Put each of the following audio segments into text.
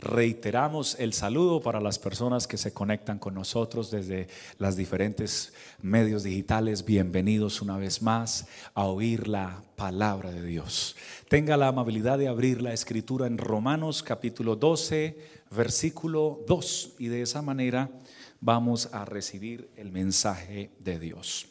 Reiteramos el saludo para las personas que se conectan con nosotros desde las diferentes medios digitales. Bienvenidos una vez más a oír la palabra de Dios. Tenga la amabilidad de abrir la escritura en Romanos capítulo 12, versículo 2 y de esa manera vamos a recibir el mensaje de Dios.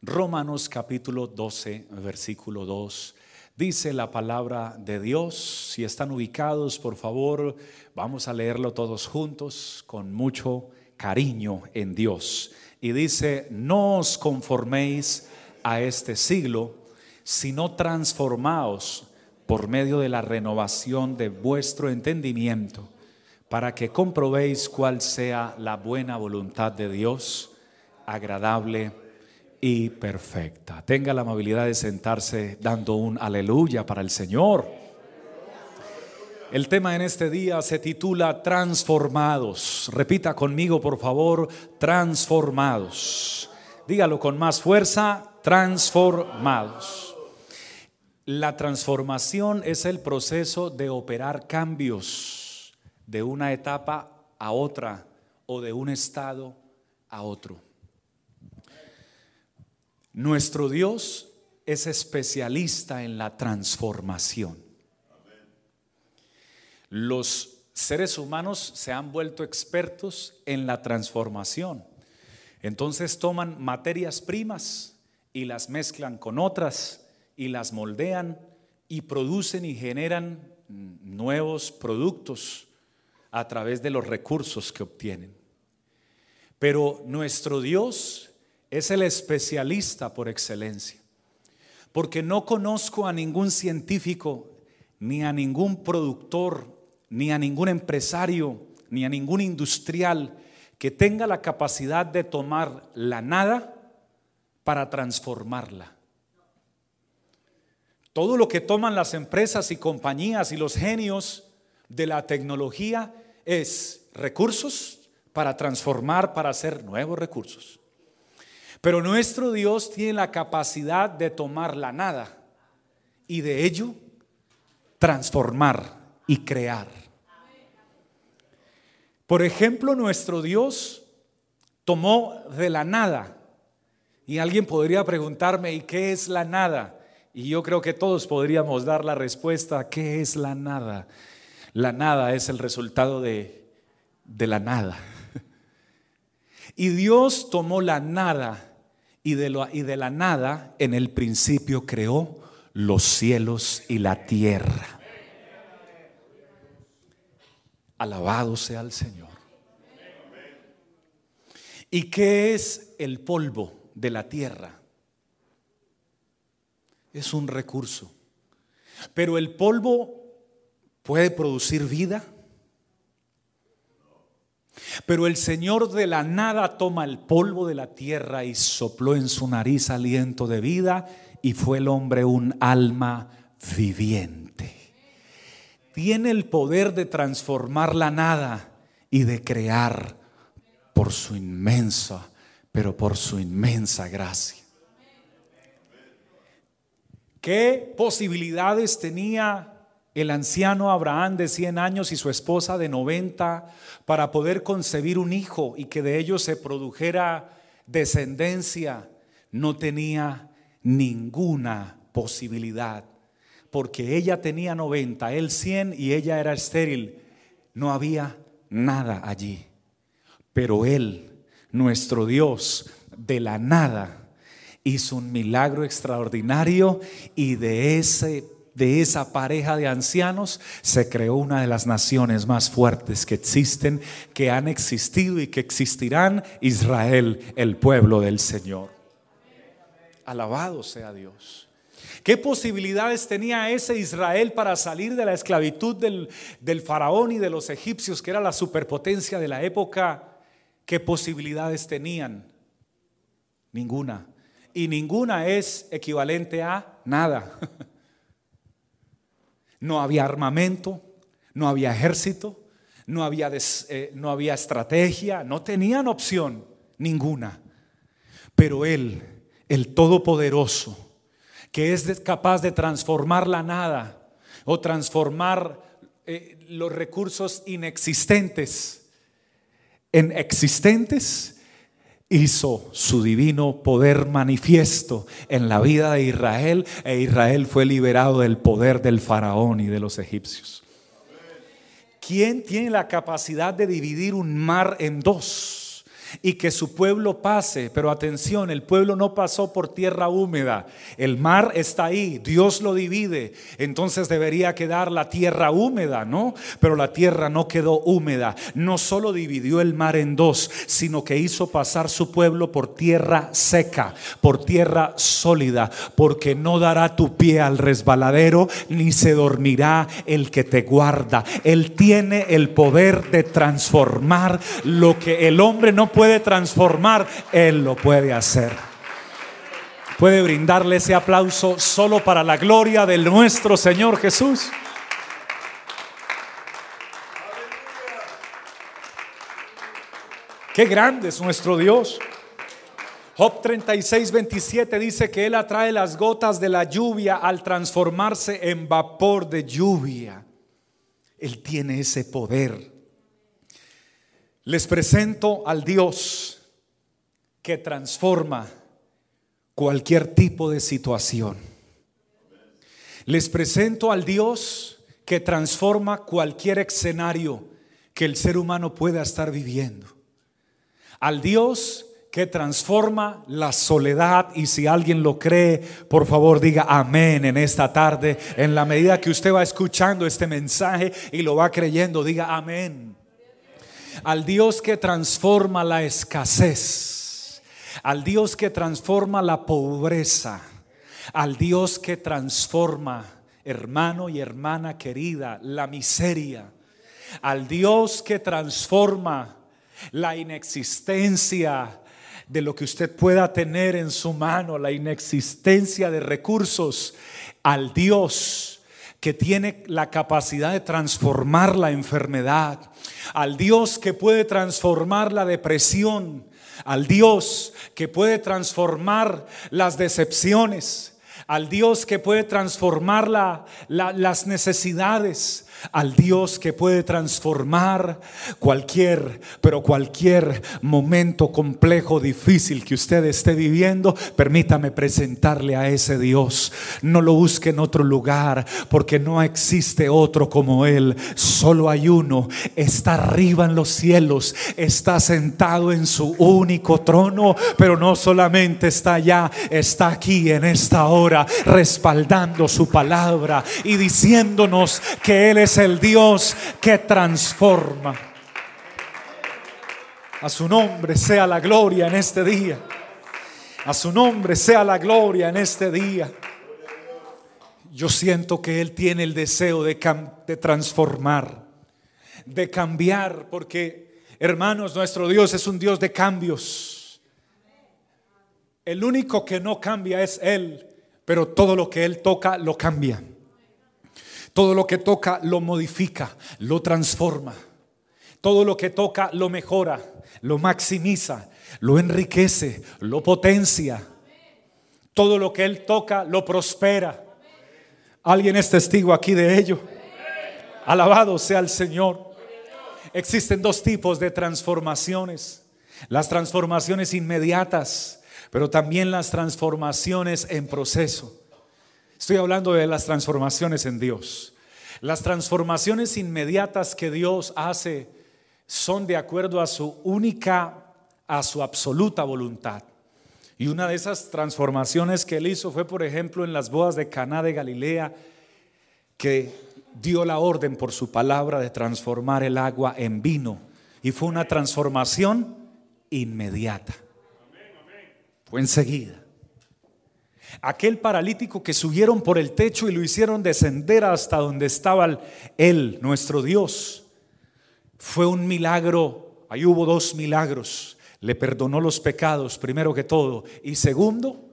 Romanos capítulo 12, versículo 2 Dice la palabra de Dios. Si están ubicados, por favor, vamos a leerlo todos juntos con mucho cariño en Dios. Y dice, no os conforméis a este siglo, sino transformaos por medio de la renovación de vuestro entendimiento, para que comprobéis cuál sea la buena voluntad de Dios, agradable y perfecta. Tenga la amabilidad de sentarse dando un aleluya para el Señor. El tema en este día se titula Transformados. Repita conmigo, por favor, transformados. Dígalo con más fuerza, transformados. La transformación es el proceso de operar cambios de una etapa a otra o de un estado a otro. Nuestro Dios es especialista en la transformación. Los seres humanos se han vuelto expertos en la transformación. Entonces toman materias primas y las mezclan con otras y las moldean y producen y generan nuevos productos a través de los recursos que obtienen. Pero nuestro Dios es el especialista por excelencia. Porque no conozco a ningún científico, ni a ningún productor, ni a ningún empresario, ni a ningún industrial que tenga la capacidad de tomar la nada para transformarla. Todo lo que toman las empresas y compañías y los genios de la tecnología es recursos para transformar, para hacer nuevos recursos. Pero nuestro Dios tiene la capacidad de tomar la nada y de ello transformar y crear. Por ejemplo, nuestro Dios tomó de la nada. Y alguien podría preguntarme, ¿y qué es la nada? Y yo creo que todos podríamos dar la respuesta, ¿qué es la nada? La nada es el resultado de, de la nada. Y Dios tomó la nada y de, la nada en el principio creó los cielos y la tierra. Alabado sea el Señor. ¿Y qué es el polvo de la tierra? Es un recurso. Pero el polvo puede producir vida. Pero el Señor de la nada toma el polvo de la tierra y sopló en su nariz aliento de vida y fue el hombre un alma viviente. Tiene el poder de transformar la nada y de crear por su inmensa, pero por su inmensa gracia. ¿Qué posibilidades tenía el anciano Abraham de 100 años y su esposa de 90 para poder concebir un hijo y que de ellos se produjera descendencia, no tenía ninguna posibilidad, porque ella tenía 90, él 100 y ella era estéril. No había nada allí. Pero él, nuestro Dios, de la nada, hizo un milagro extraordinario y de ese de esa pareja de ancianos se creó una de las naciones más fuertes que existen, que han existido y que existirán, Israel, el pueblo del Señor. Alabado sea Dios. ¿Qué posibilidades tenía ese Israel para salir de la esclavitud del, faraón y de los egipcios, que era la superpotencia de la época? ¿Qué posibilidades tenían? Ninguna. Y ninguna es equivalente a nada. No había armamento, no había ejército, no había, eh, no había estrategia, no tenían opción ninguna. Pero Él, el Todopoderoso, que es capaz de transformar la nada o transformar eh, los recursos inexistentes en existentes hizo su divino poder manifiesto en la vida de Israel e Israel fue liberado del poder del faraón y de los egipcios. ¿Quién tiene la capacidad de dividir un mar en dos? Y que su pueblo pase. Pero atención, el pueblo no pasó por tierra húmeda. El mar está ahí, Dios lo divide. Entonces debería quedar la tierra húmeda, ¿no? Pero la tierra no quedó húmeda. No solo dividió el mar en dos, sino que hizo pasar su pueblo por tierra seca, por tierra sólida, porque no dará tu pie al resbaladero, ni se dormirá el que te guarda. Él tiene el poder de transformar lo que el hombre no puede puede transformar, Él lo puede hacer. Puede brindarle ese aplauso solo para la gloria de nuestro Señor Jesús. Qué grande es nuestro Dios. Job 36, 27 dice que Él atrae las gotas de la lluvia al transformarse en vapor de lluvia. Él tiene ese poder. Les presento al Dios que transforma cualquier tipo de situación. Les presento al Dios que transforma cualquier escenario que el ser humano pueda estar viviendo. Al Dios que transforma la soledad y si alguien lo cree, por favor diga amén en esta tarde. En la medida que usted va escuchando este mensaje y lo va creyendo, diga amén al Dios que transforma la escasez, al Dios que transforma la pobreza, al Dios que transforma, hermano y hermana querida, la miseria, al Dios que transforma la inexistencia de lo que usted pueda tener en su mano, la inexistencia de recursos, al Dios que tiene la capacidad de transformar la enfermedad, al Dios que puede transformar la depresión, al Dios que puede transformar las decepciones, al Dios que puede transformar las necesidades, al Dios que puede transformar cualquier, pero cualquier momento complejo, difícil que usted esté viviendo, permítame presentarle a ese Dios. No lo busque en otro lugar, porque no existe otro como Él. Solo hay uno. Está arriba en los cielos, está sentado en su único trono, pero no solamente está allá, está aquí en esta hora, respaldando su palabra y diciéndonos que Él es el Dios que transforma. A su nombre sea la gloria en este día. A su nombre sea la gloria en este día. Yo siento que Él tiene el deseo de, de transformar, de cambiar, porque hermanos, nuestro Dios es un Dios de cambios. El único que no cambia es Él, pero todo lo que Él toca lo cambia. Todo lo que toca lo modifica, lo transforma. Todo lo que toca lo mejora, lo maximiza, lo enriquece, lo potencia. Todo lo que Él toca lo prospera. ¿Alguien es testigo aquí de ello? Alabado sea el Señor. Existen dos tipos de transformaciones. Las transformaciones inmediatas, pero también las transformaciones en proceso. Estoy hablando de las transformaciones en Dios. Las transformaciones inmediatas que Dios hace son de acuerdo a su única, a su absoluta voluntad. Y una de esas transformaciones que él hizo fue, por ejemplo, en las bodas de Caná de Galilea, que dio la orden por su palabra de transformar el agua en vino. Y fue una transformación inmediata. Fue enseguida. Aquel paralítico que subieron por el techo y lo hicieron descender hasta donde estaba Él, nuestro Dios. Fue un milagro, ahí hubo dos milagros. Le perdonó los pecados, primero que todo. Y segundo,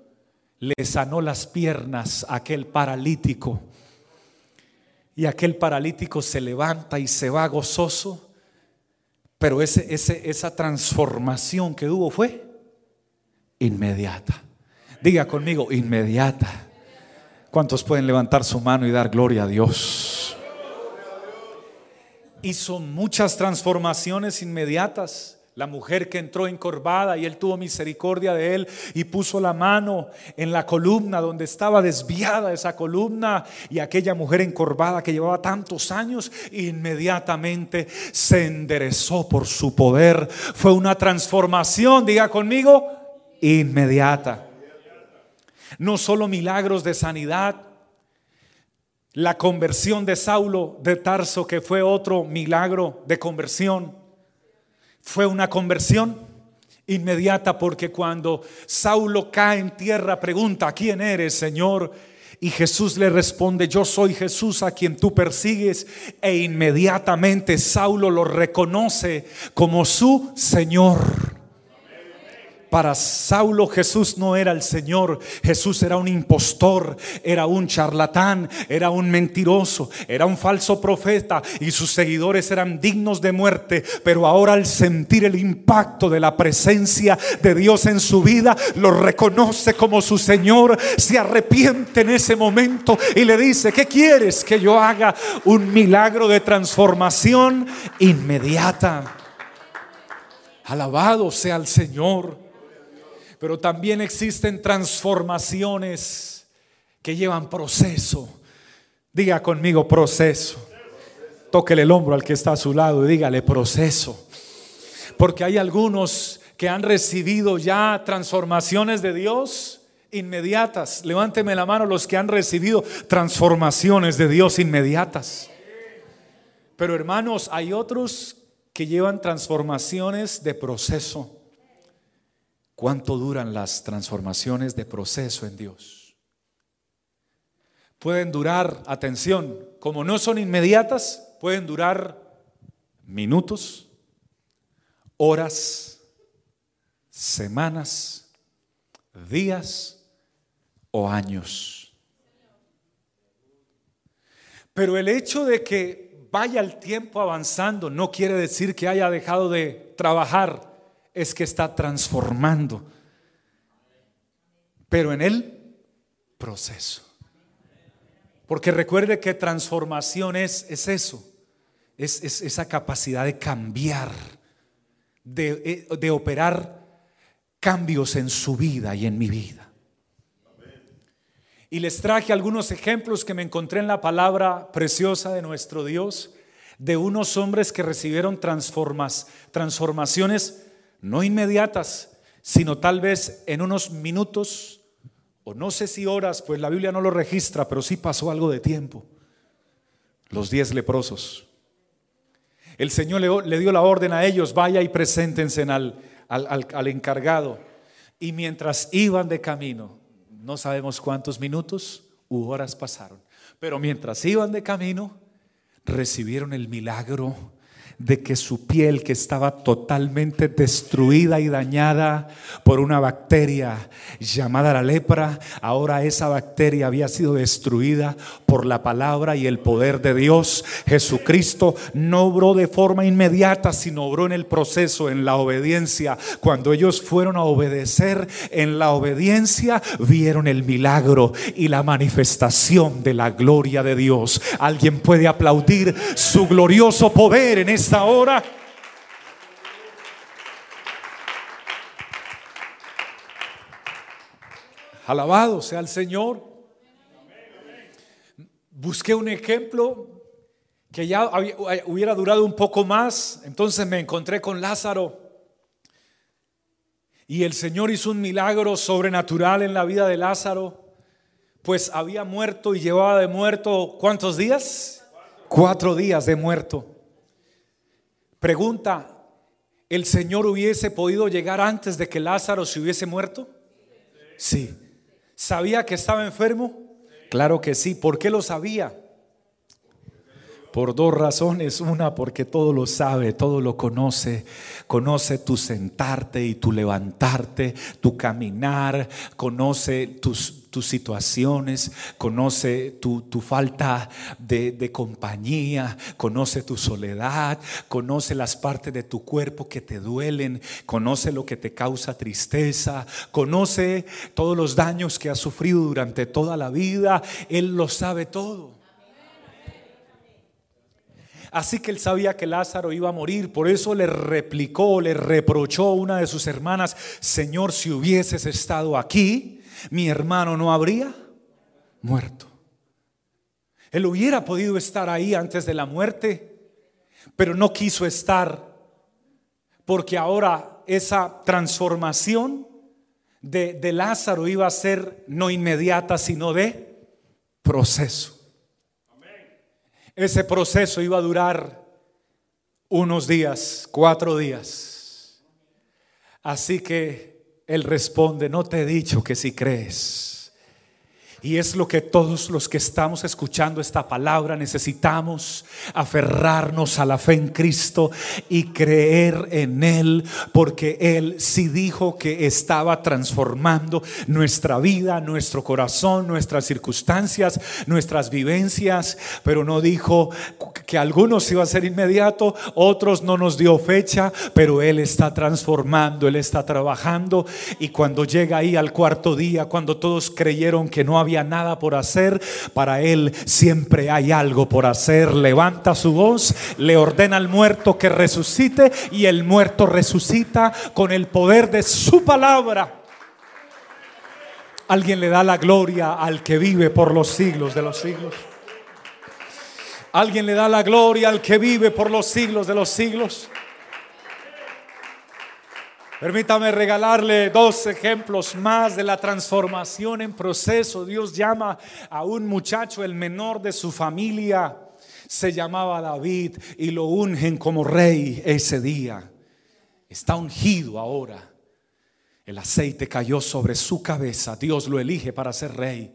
le sanó las piernas a aquel paralítico. Y aquel paralítico se levanta y se va gozoso. Pero ese, esa transformación que hubo fue inmediata. Diga conmigo, inmediata. ¿Cuántos pueden levantar su mano y dar gloria a Dios? hizo muchas transformaciones inmediatas. La mujer que entró encorvada y él tuvo misericordia de él y puso la mano en la columna donde estaba desviada esa columna y aquella mujer encorvada que llevaba tantos años inmediatamente se enderezó por su poder. Fue una transformación, diga conmigo, inmediata. No solo milagros de sanidad, la conversión de Saulo de Tarso, que fue otro milagro de conversión, fue una conversión inmediata porque cuando Saulo cae en tierra pregunta, ¿quién eres, Señor? Y Jesús le responde, yo soy Jesús a quien tú persigues. E inmediatamente Saulo lo reconoce como su Señor. Para Saulo Jesús no era el Señor, Jesús era un impostor, era un charlatán, era un mentiroso, era un falso profeta y sus seguidores eran dignos de muerte. Pero ahora al sentir el impacto de la presencia de Dios en su vida, lo reconoce como su Señor, se arrepiente en ese momento y le dice, ¿qué quieres que yo haga? Un milagro de transformación inmediata. Alabado sea el Señor. Pero también existen transformaciones que llevan proceso. Diga conmigo proceso. Tóquele el hombro al que está a su lado y dígale proceso. Porque hay algunos que han recibido ya transformaciones de Dios inmediatas. Levánteme la mano los que han recibido transformaciones de Dios inmediatas. Pero hermanos, hay otros que llevan transformaciones de proceso. ¿Cuánto duran las transformaciones de proceso en Dios? Pueden durar, atención, como no son inmediatas, pueden durar minutos, horas, semanas, días o años. Pero el hecho de que vaya el tiempo avanzando no quiere decir que haya dejado de trabajar es que está transformando. Pero en el proceso. Porque recuerde que transformación es, es eso, es, esa capacidad de cambiar, de, de operar cambios en su vida y en mi vida. Y les traje algunos ejemplos que me encontré en la palabra preciosa de nuestro Dios, de unos hombres que recibieron transformas, transformaciones no inmediatas, sino tal vez en unos minutos, o no sé si horas, pues la Biblia no lo registra, pero sí pasó algo de tiempo. Los diez leprosos. El Señor le, dio la orden a ellos, vaya y preséntense al, encargado. Y mientras iban de camino, no sabemos cuántos minutos u horas pasaron, pero mientras iban de camino, recibieron el milagro de que su piel, que estaba totalmente destruida y dañada por una bacteria llamada la lepra, ahora esa bacteria había sido destruida por la palabra y el poder de Dios. Jesucristo no obró de forma inmediata, sino obró en el proceso, en la obediencia. Cuando ellos fueron a obedecer en la obediencia, vieron el milagro y la manifestación de la gloria de Dios. Alguien puede aplaudir su glorioso poder en ese esta hora. Alabado sea el Señor. Busqué un ejemplo que ya hubiera durado un poco más. Entonces me encontré con Lázaro. Y el Señor hizo un milagro sobrenatural en la vida de Lázaro. Pues había muerto y llevaba de muerto ¿cuántos días? Cuatro días de muerto. Pregunta, ¿el Señor hubiese podido llegar antes de que Lázaro se hubiese muerto? Sí. ¿Sabía que estaba enfermo? Claro que sí. ¿Por qué lo sabía? Por dos razones. Una, porque todo lo sabe, todo lo conoce. Conoce tu sentarte y tu levantarte, tu caminar, conoce tus tus situaciones, conoce tu, falta de, de, compañía, conoce tu soledad, conoce las partes de tu cuerpo que te duelen, conoce lo que te causa tristeza, conoce todos los daños que has sufrido durante toda la vida, Él lo sabe todo. Así que él sabía que Lázaro iba a morir, por eso le replicó, le reprochó una de sus hermanas, Señor, si hubieses estado aquí, mi hermano no habría muerto. Él hubiera podido estar ahí antes de la muerte, pero no quiso estar porque ahora esa transformación de, de Lázaro iba a ser no inmediata, sino de proceso. Ese proceso iba a durar unos días, cuatro días. Así que él responde, no te he dicho que si crees. Y es lo que todos los que estamos escuchando esta palabra necesitamos, aferrarnos a la fe en Cristo y creer en Él, porque Él sí dijo que estaba transformando nuestra vida, nuestro corazón, nuestras circunstancias, nuestras vivencias, pero no dijo que algunos iba a ser inmediato, otros no nos dio fecha, pero Él está transformando, Él está trabajando. Y cuando llega ahí al cuarto día, cuando todos creyeron que no había nada por hacer, para Él siempre hay algo por hacer. Levanta su voz, le ordena al muerto que resucite y el muerto resucita con el poder de su palabra. Alguien le da la gloria al que vive por los siglos de los siglos. Alguien le da la gloria al que vive por los siglos de los siglos. Permítame regalarle dos ejemplos más de la transformación en proceso. Dios llama a un muchacho, el menor de su familia, se llamaba David y lo ungen como rey ese día. Está ungido ahora. El aceite cayó sobre su cabeza. Dios lo elige para ser rey.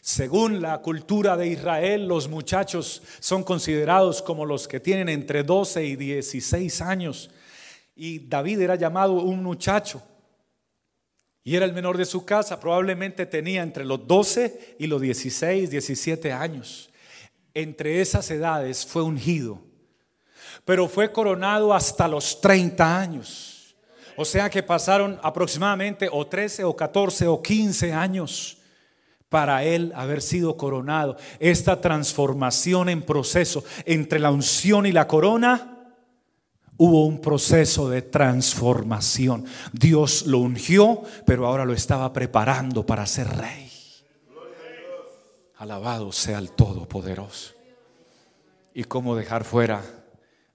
Según la cultura de Israel, los muchachos son considerados como los que tienen entre 12 y 16 años. Y David era llamado un muchacho. Y era el menor de su casa. Probablemente tenía entre los 12 y los 16, 17 años. Entre esas edades fue ungido. Pero fue coronado hasta los 30 años. O sea que pasaron aproximadamente o 13 o 14 o 15 años para él haber sido coronado. Esta transformación en proceso entre la unción y la corona hubo un proceso de transformación. Dios lo ungió, pero ahora lo estaba preparando para ser rey. Alabado sea el Todopoderoso. ¿Y cómo dejar fuera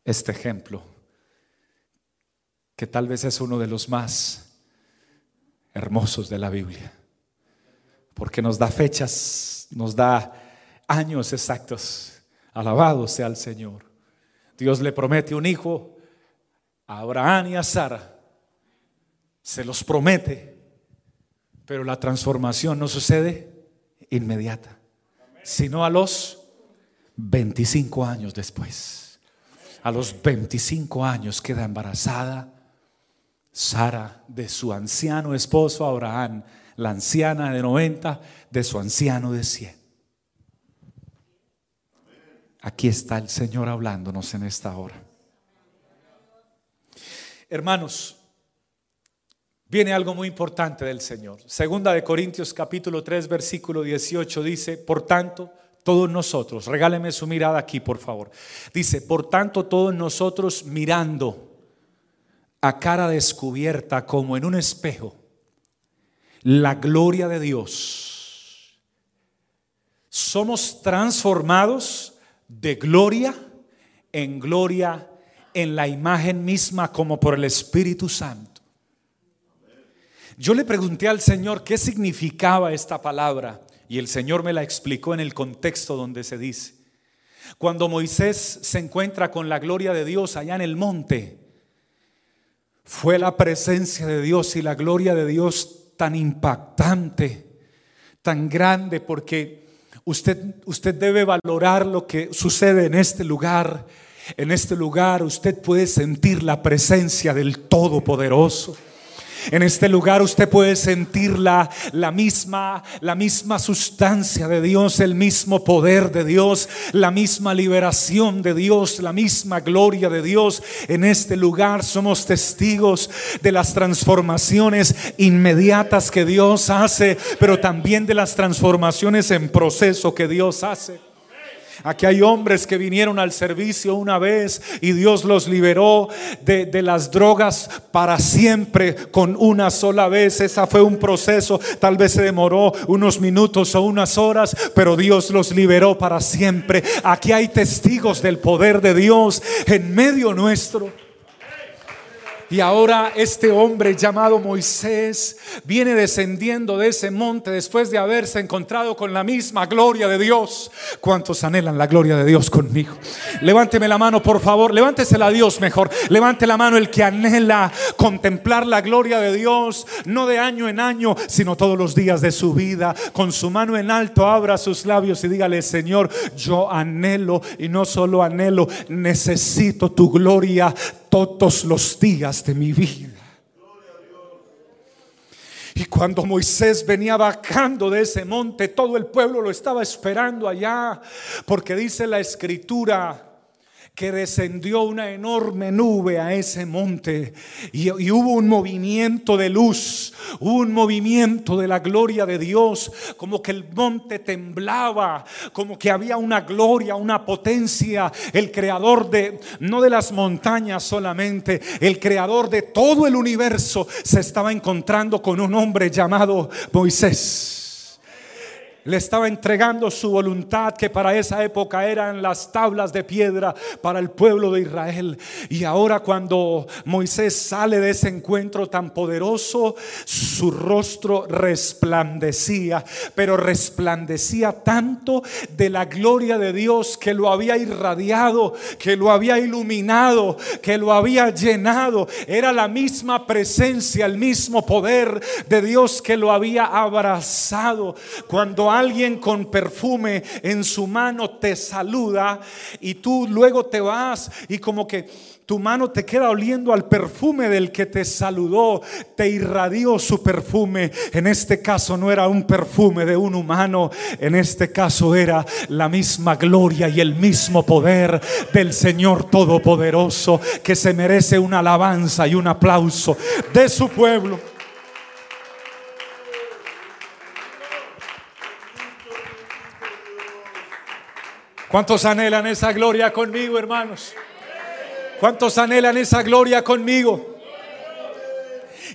este ejemplo? Que tal vez es uno de los más hermosos de la Biblia. Porque nos da fechas, nos da años exactos. Alabado sea el Señor. Dios le promete un hijo a Abraham y a Sara. Se los promete, pero la transformación no sucede inmediata, sino a los 25 años después. A los 25 años queda embarazada Sara de su anciano esposo Abraham, la anciana de 90 de su anciano de 100. Aquí está el Señor hablándonos en esta hora. Hermanos, viene algo muy importante del Señor. Segunda de Corintios capítulo 3 versículo 18 dice, por tanto, todos nosotros, regáleme su mirada aquí, por favor. Dice, por tanto, todos nosotros mirando a cara descubierta como en un espejo la gloria de Dios, somos transformados de gloria en gloria en la imagen misma como por el Espíritu Santo. Yo le pregunté al Señor qué significaba esta palabra y el Señor me la explicó en el contexto donde se dice. Cuando Moisés se encuentra con la gloria de Dios allá en el monte, fue la presencia de Dios y la gloria de Dios tan impactante, tan grande, porque usted, usted debe valorar lo que sucede en este lugar en este lugar usted puede sentir la presencia del Todopoderoso. En este lugar usted puede sentir la, la, misma, la misma sustancia de Dios, el mismo poder de Dios, la misma liberación de Dios, la misma gloria de Dios. En este lugar somos testigos de las transformaciones inmediatas que Dios hace, pero también de las transformaciones en proceso que Dios hace. Aquí hay hombres que vinieron al servicio una vez y Dios los liberó de, las drogas para siempre con una sola vez. Esa fue un proceso, tal vez se demoró unos minutos o unas horas, pero Dios los liberó para siempre. Aquí hay testigos del poder de Dios en medio nuestro. Y ahora este hombre llamado Moisés viene descendiendo de ese monte después de haberse encontrado con la misma gloria de Dios. ¿Cuántos anhelan la gloria de Dios conmigo? Levánteme la mano, por favor. Levántesela a Dios mejor. Levante la mano el que anhela contemplar la gloria de Dios, no de año en año, sino todos los días de su vida. Con su mano en alto, abra sus labios y dígale, Señor, yo anhelo y no solo anhelo, necesito tu gloria todos los días de mi vida. Y cuando Moisés venía bajando de ese monte, todo el pueblo lo estaba esperando allá, porque dice la escritura que descendió una enorme nube a ese monte. Y, hubo un movimiento de luz, un movimiento de la gloria de Dios, como que el monte temblaba, como que había una gloria, una potencia, el creador de, no de las montañas solamente, el creador de todo el universo se estaba encontrando con un hombre llamado Moisés le estaba entregando su voluntad que para esa época eran las tablas de piedra para el pueblo de Israel. Y ahora cuando Moisés sale de ese encuentro tan poderoso, su rostro resplandecía, pero resplandecía tanto de la gloria de Dios que lo había irradiado, que lo había iluminado, que lo había llenado. Era la misma presencia, el mismo poder de Dios que lo había abrazado. Cuando alguien con perfume en su mano te saluda y tú luego te vas y como que tu mano te queda oliendo al perfume del que te saludó, te irradió su perfume. En este caso no era un perfume de un humano, en este caso era la misma gloria y el mismo poder del Señor Todopoderoso que se merece una alabanza y un aplauso de su pueblo. ¿Cuántos anhelan esa gloria conmigo, hermanos? ¿Cuántos anhelan esa gloria conmigo?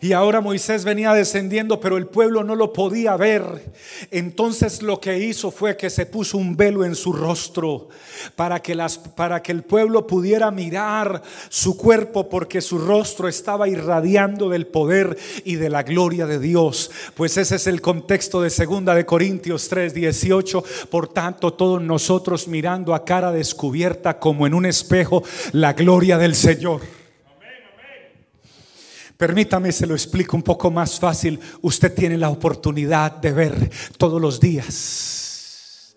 Y ahora Moisés venía descendiendo, pero el pueblo no lo podía ver. Entonces lo que hizo fue que se puso un velo en su rostro para que, para que el pueblo pudiera mirar su cuerpo porque su rostro estaba irradiando del poder y de la gloria de Dios. Pues ese es el contexto de segunda de Corintios 3, 18. Por tanto, todos nosotros mirando a cara descubierta como en un espejo la gloria del Señor Permítame, se lo explico un poco más fácil. Usted tiene la oportunidad de ver todos los días.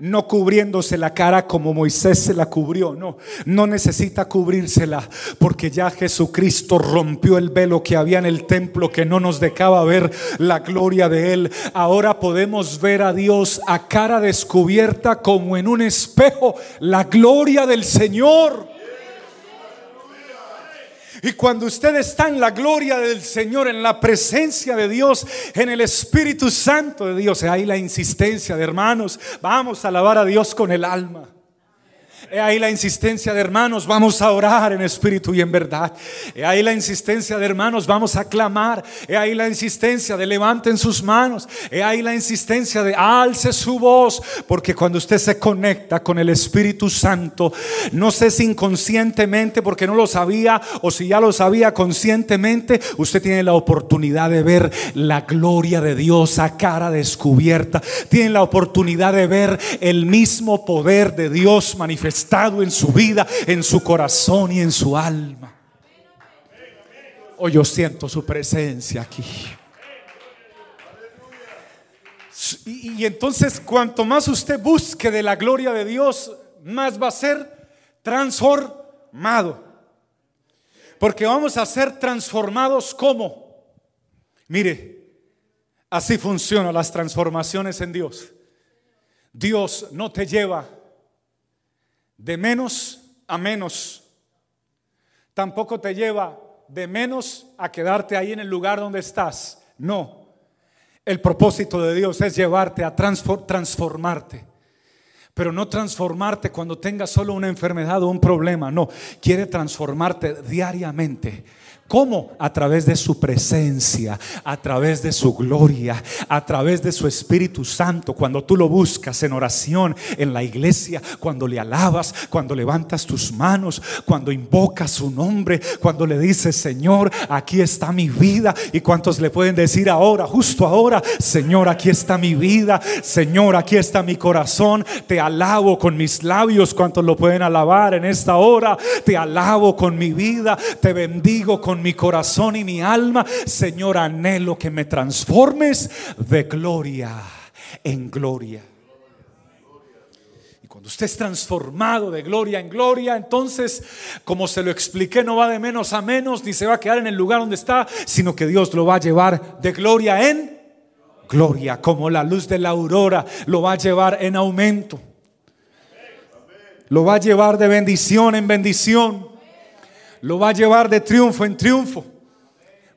No cubriéndose la cara como Moisés se la cubrió, no, no necesita cubrírsela porque ya Jesucristo rompió el velo que había en el templo que no nos dejaba ver la gloria de Él. Ahora podemos ver a Dios a cara descubierta como en un espejo, la gloria del Señor. Y cuando usted está en la gloria del Señor, en la presencia de Dios, en el Espíritu Santo de Dios, ahí la insistencia de hermanos, vamos a alabar a Dios con el alma. He ahí la insistencia de hermanos, vamos a orar en espíritu y en verdad. He ahí la insistencia de hermanos, vamos a clamar. He ahí la insistencia de levanten sus manos. He ahí la insistencia de alce su voz. Porque cuando usted se conecta con el Espíritu Santo, no sé si inconscientemente, porque no lo sabía, o si ya lo sabía conscientemente, usted tiene la oportunidad de ver la gloria de Dios a cara descubierta. Tiene la oportunidad de ver el mismo poder de Dios manifestado estado en su vida, en su corazón y en su alma. Hoy yo siento su presencia aquí. Y, y, entonces cuanto más usted busque de la gloria de Dios, más va a ser transformado. Porque vamos a ser transformados como. Mire, así funcionan las transformaciones en Dios. Dios no te lleva de menos a menos. Tampoco te lleva de menos a quedarte ahí en el lugar donde estás. No. El propósito de Dios es llevarte a transformarte Pero no transformarte cuando tengas solo una enfermedad o un problema, no, quiere transformarte diariamente ¿Cómo? A través de su presencia, a través de su gloria, a través de su Espíritu Santo. Cuando tú lo buscas en oración, en la iglesia, cuando le alabas, cuando levantas tus manos, cuando invocas su nombre, cuando le dices, Señor, aquí está mi vida. ¿Y cuántos le pueden decir ahora, justo ahora, Señor, aquí está mi vida, Señor, aquí está mi corazón, te alabo con mis labios. ¿Cuántos lo pueden alabar en esta hora? Te alabo con mi vida, te bendigo con mi corazón y mi alma, Señor, anhelo que me transformes de gloria en gloria. Y cuando usted es transformado de gloria en gloria, entonces, como se lo expliqué, no va de menos a menos, ni se va a quedar en el lugar donde está, sino que Dios lo va a llevar de gloria en gloria, como la luz de la aurora lo va a llevar en aumento. Lo va a llevar de bendición en bendición lo va a llevar de triunfo en triunfo.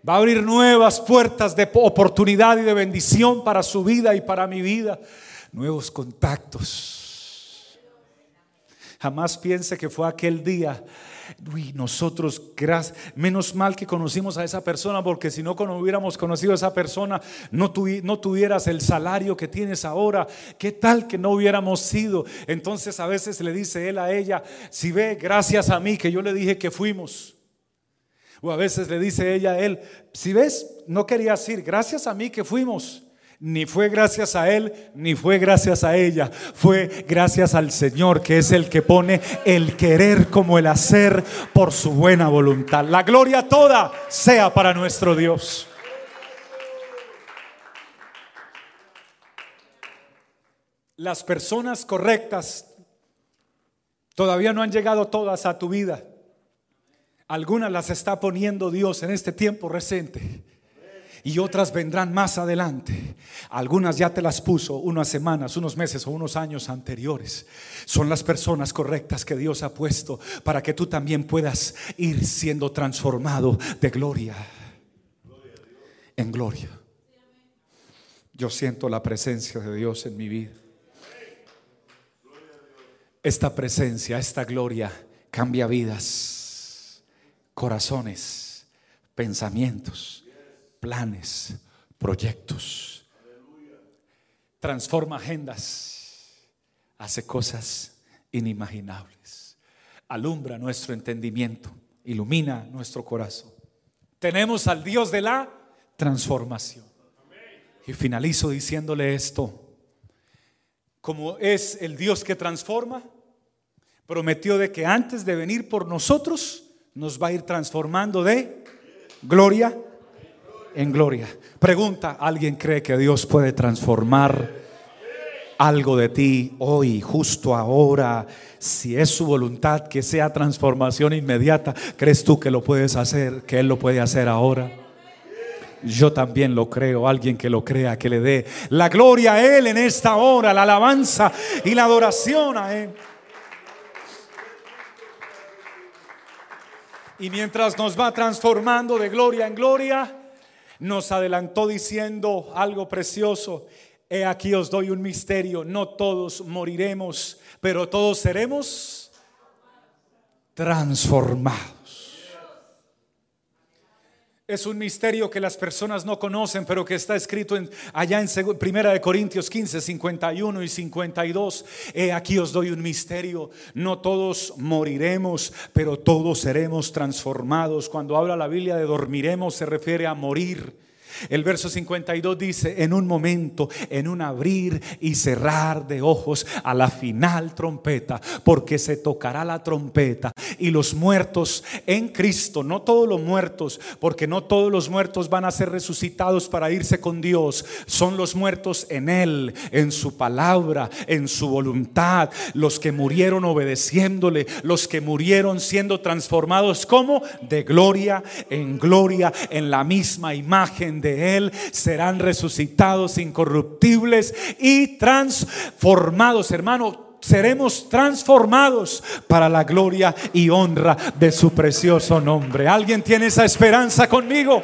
Va a abrir nuevas puertas de oportunidad y de bendición para su vida y para mi vida. Nuevos contactos. Jamás piense que fue aquel día Uy, nosotros, menos mal que conocimos a esa persona, porque si no hubiéramos conocido a esa persona, no, no tuvieras el salario que tienes ahora. ¿Qué tal que no hubiéramos sido? Entonces a veces le dice él a ella, si ve, gracias a mí que yo le dije que fuimos. O a veces le dice ella a él, si ves, no querías ir, gracias a mí que fuimos. Ni fue gracias a él, ni fue gracias a ella. Fue gracias al Señor, que es el que pone el querer como el hacer por su buena voluntad. La gloria toda sea para nuestro Dios. Las personas correctas todavía no han llegado todas a tu vida. Algunas las está poniendo Dios en este tiempo reciente y otras vendrán más adelante. Algunas ya te las puso unas semanas, unos meses o unos años anteriores. Son las personas correctas que Dios ha puesto para que tú también puedas ir siendo transformado de gloria en gloria. Yo siento la presencia de Dios en mi vida. Esta presencia, esta gloria cambia vidas, corazones, pensamientos planes, proyectos. Transforma agendas, hace cosas inimaginables. Alumbra nuestro entendimiento, ilumina nuestro corazón. Tenemos al Dios de la transformación. Y finalizo diciéndole esto. Como es el Dios que transforma, prometió de que antes de venir por nosotros, nos va a ir transformando de gloria en gloria. Pregunta, ¿alguien cree que Dios puede transformar algo de ti hoy, justo ahora? Si es su voluntad que sea transformación inmediata, ¿crees tú que lo puedes hacer, que Él lo puede hacer ahora? Yo también lo creo, alguien que lo crea, que le dé la gloria a Él en esta hora, la alabanza y la adoración a Él. Y mientras nos va transformando de gloria en gloria, nos adelantó diciendo algo precioso. He aquí os doy un misterio, no todos moriremos, pero todos seremos transformados. Es un misterio que las personas no conocen, pero que está escrito en, allá en Primera de Corintios 15, 51 y 52. He aquí os doy un misterio. No todos moriremos, pero todos seremos transformados. Cuando habla la Biblia de dormiremos, se refiere a morir. El verso 52 dice, en un momento, en un abrir y cerrar de ojos a la final trompeta, porque se tocará la trompeta y los muertos en Cristo, no todos los muertos, porque no todos los muertos van a ser resucitados para irse con Dios, son los muertos en Él, en su palabra, en su voluntad, los que murieron obedeciéndole, los que murieron siendo transformados como de gloria en gloria, en la misma imagen de Él serán resucitados incorruptibles y transformados, hermano. Seremos transformados para la gloria y honra de su precioso nombre. ¿Alguien tiene esa esperanza conmigo?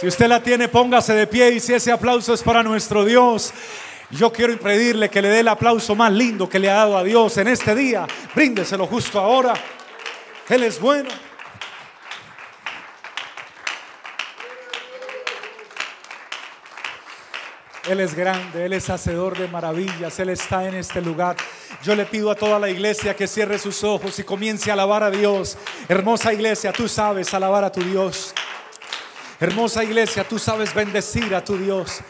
Si usted la tiene, póngase de pie y si ese aplauso es para nuestro Dios. Yo quiero pedirle que le dé el aplauso más lindo que le ha dado a Dios en este día. Bríndeselo justo ahora. Él es bueno. Él es grande, Él es hacedor de maravillas, Él está en este lugar. Yo le pido a toda la iglesia que cierre sus ojos y comience a alabar a Dios. Hermosa iglesia, tú sabes alabar a tu Dios. Hermosa iglesia, tú sabes bendecir a tu Dios.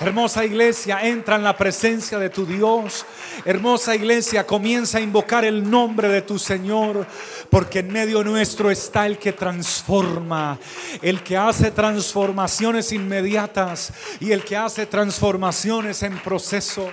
Hermosa iglesia, entra en la presencia de tu Dios. Hermosa iglesia, comienza a invocar el nombre de tu Señor, porque en medio nuestro está el que transforma, el que hace transformaciones inmediatas y el que hace transformaciones en proceso.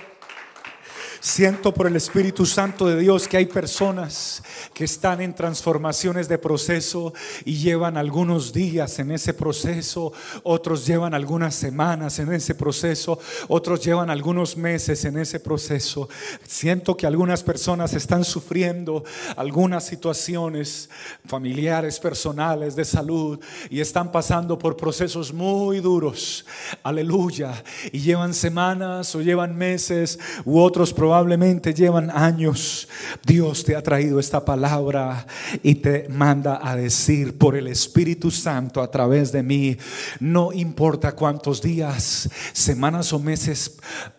Siento por el Espíritu Santo de Dios que hay personas que están en transformaciones de proceso y llevan algunos días en ese proceso, otros llevan algunas semanas en ese proceso, otros llevan algunos meses en ese proceso. Siento que algunas personas están sufriendo algunas situaciones familiares, personales, de salud y están pasando por procesos muy duros. Aleluya. Y llevan semanas o llevan meses u otros probablemente llevan años, Dios te ha traído esta palabra y te manda a decir por el Espíritu Santo a través de mí, no importa cuántos días, semanas o meses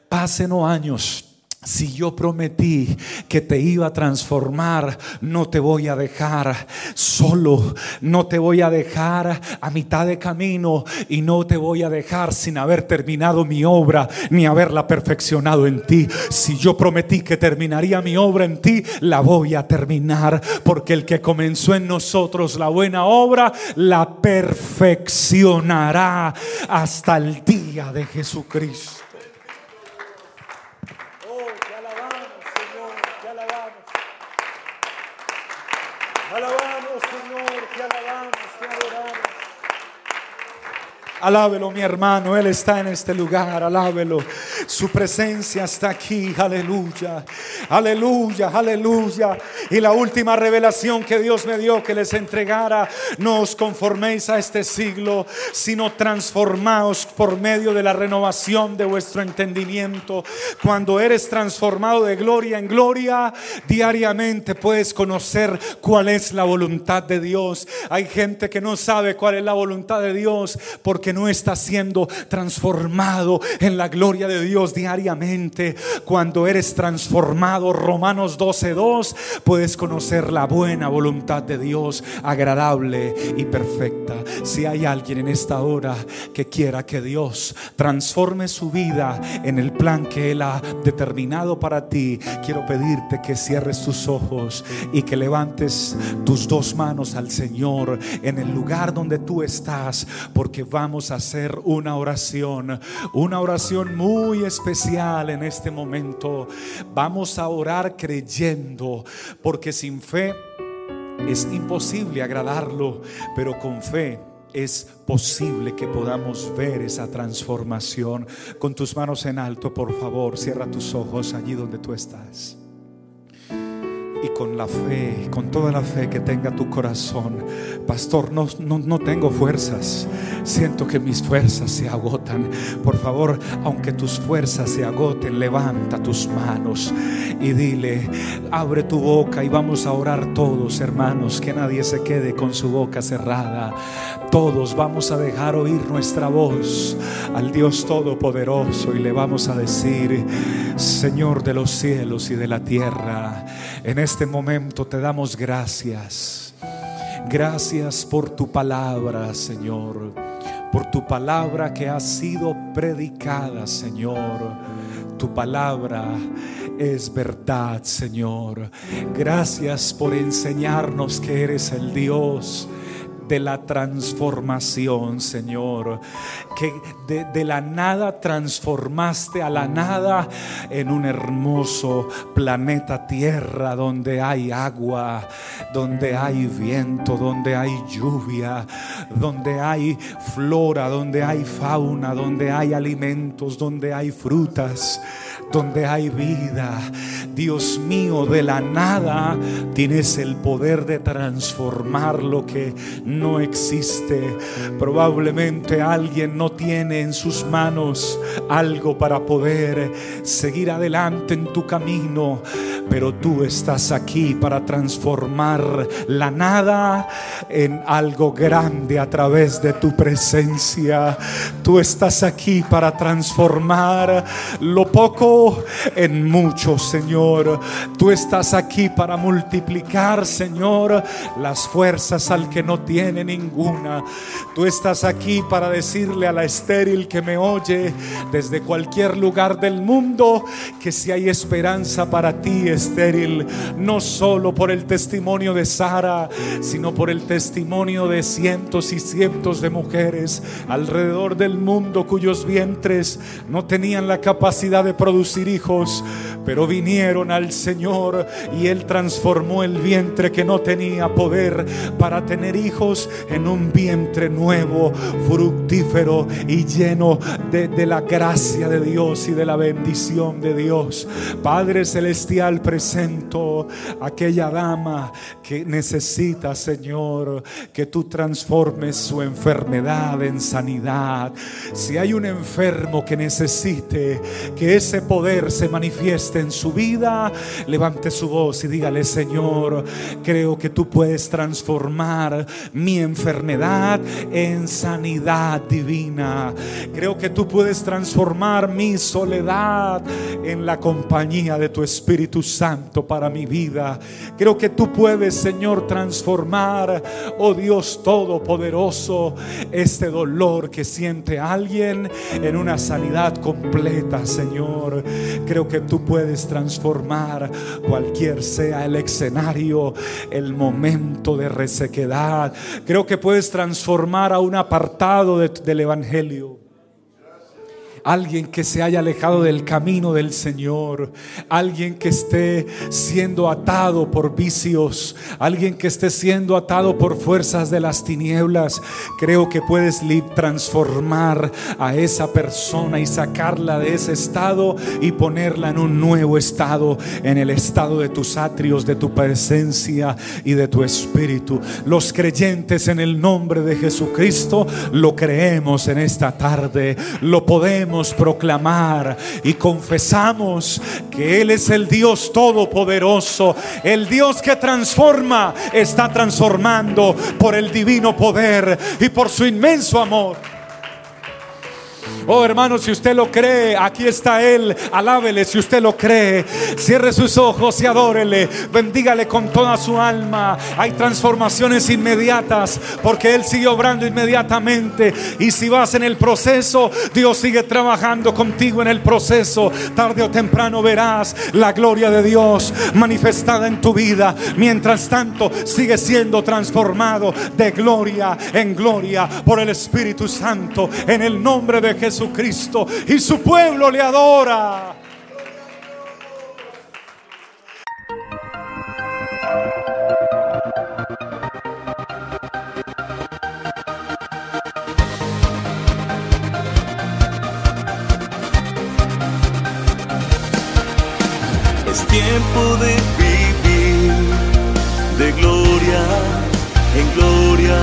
pasen o años si yo prometí que te iba a transformar, no te voy a dejar solo, no te voy a dejar a mitad de camino y no te voy a dejar sin haber terminado mi obra ni haberla perfeccionado en ti. Si yo prometí que terminaría mi obra en ti, la voy a terminar porque el que comenzó en nosotros la buena obra, la perfeccionará hasta el día de Jesucristo. Alábelo, mi hermano. Él está en este lugar. Alábelo. Su presencia está aquí. Aleluya. Aleluya. Aleluya. Y la última revelación que Dios me dio que les entregara. No os conforméis a este siglo, sino transformaos por medio de la renovación de vuestro entendimiento. Cuando eres transformado de gloria en gloria, diariamente puedes conocer cuál es la voluntad de Dios. Hay gente que no sabe cuál es la voluntad de Dios porque no está siendo transformado en la gloria de Dios diariamente. Cuando eres transformado, Romanos 12:2, puedes conocer la buena voluntad de Dios, agradable y perfecta. Si hay alguien en esta hora que quiera que Dios transforme su vida en el plan que Él ha determinado para ti, quiero pedirte que cierres tus ojos y que levantes tus dos manos al Señor en el lugar donde tú estás, porque vamos a hacer una oración, una oración muy especial en este momento. Vamos a orar creyendo, porque sin fe es imposible agradarlo, pero con fe es posible que podamos ver esa transformación. Con tus manos en alto, por favor, cierra tus ojos allí donde tú estás y con la fe, con toda la fe que tenga tu corazón. Pastor, no, no, tengo fuerzas. Siento que mis fuerzas se agotan. Por favor, aunque tus fuerzas se agoten, levanta tus manos y dile, abre tu boca y vamos a orar todos, hermanos, que nadie se quede con su boca cerrada. Todos vamos a dejar oír nuestra voz al Dios Todopoderoso y le vamos a decir, Señor de los cielos y de la tierra, en este momento te damos gracias. Gracias por tu palabra, Señor. Por tu palabra que ha sido predicada, Señor. Tu palabra es verdad, Señor. Gracias por enseñarnos que eres el Dios de la transformación, Señor. Que de, la nada transformaste a la nada en un hermoso planeta Tierra donde hay agua, donde hay viento, donde hay lluvia, donde hay flora, donde hay fauna, donde hay alimentos, donde hay frutas donde hay vida. Dios mío, de la nada tienes el poder de transformar lo que no existe. Probablemente alguien no tiene en sus manos algo para poder seguir adelante en tu camino, pero tú estás aquí para transformar la nada en algo grande a través de tu presencia. Tú estás aquí para transformar lo poco en mucho, Señor. Tú estás aquí para multiplicar, Señor, las fuerzas al que no tiene ninguna. Tú estás aquí para decirle a la estéril que me oye desde cualquier lugar del mundo que si hay esperanza para ti, estéril, no solo por el testimonio de Sara, sino por el testimonio de cientos y cientos de mujeres alrededor del mundo cuyos vientres no tenían la capacidad de producir hijos, pero vinieron al Señor y Él transformó el vientre que no tenía poder para tener hijos en un vientre nuevo, fructífero y lleno de, de la gracia de Dios y de la bendición de Dios. Padre Celestial, presento aquella dama que necesita, Señor, que tú transformes su enfermedad en sanidad. Si hay un enfermo que necesite que ese poder se manifieste en su vida, levante su voz y dígale, Señor, creo que tú puedes transformar mi enfermedad en sanidad divina. Creo que tú puedes transformar mi soledad en la compañía de tu Espíritu Santo para mi vida. Creo que tú puedes, Señor, transformar, oh Dios Todopoderoso, este dolor que siente alguien en una sanidad completa, Señor. Creo que tú puedes transformar cualquier sea el escenario, el momento de resequedad. Creo que puedes transformar a un apartado del Evangelio alguien que se haya alejado del camino del Señor, alguien que esté siendo atado por vicios, alguien que esté siendo atado por fuerzas de las tinieblas, creo que puedes transformar a esa persona y sacarla de ese estado y ponerla en un nuevo estado, en el estado de tus atrios, de tu presencia y de tu espíritu. Los creyentes en el nombre de Jesucristo lo creemos en esta tarde, lo podemos proclamar y confesamos que Él es el Dios todopoderoso, el Dios que transforma, está transformando por el divino poder y por su inmenso amor. Oh hermano, si usted lo cree, aquí está Él. Alábele si usted lo cree. Cierre sus ojos y adórele. Bendígale con toda su alma. Hay transformaciones inmediatas porque Él sigue obrando inmediatamente. Y si vas en el proceso, Dios sigue trabajando contigo en el proceso. Tarde o temprano verás la gloria de Dios manifestada en tu vida. Mientras tanto, sigue siendo transformado de gloria en gloria por el Espíritu Santo. En el nombre de. Jesucristo y su pueblo le adora. Es tiempo de vivir de gloria en gloria,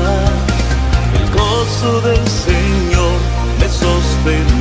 el gozo del Señor something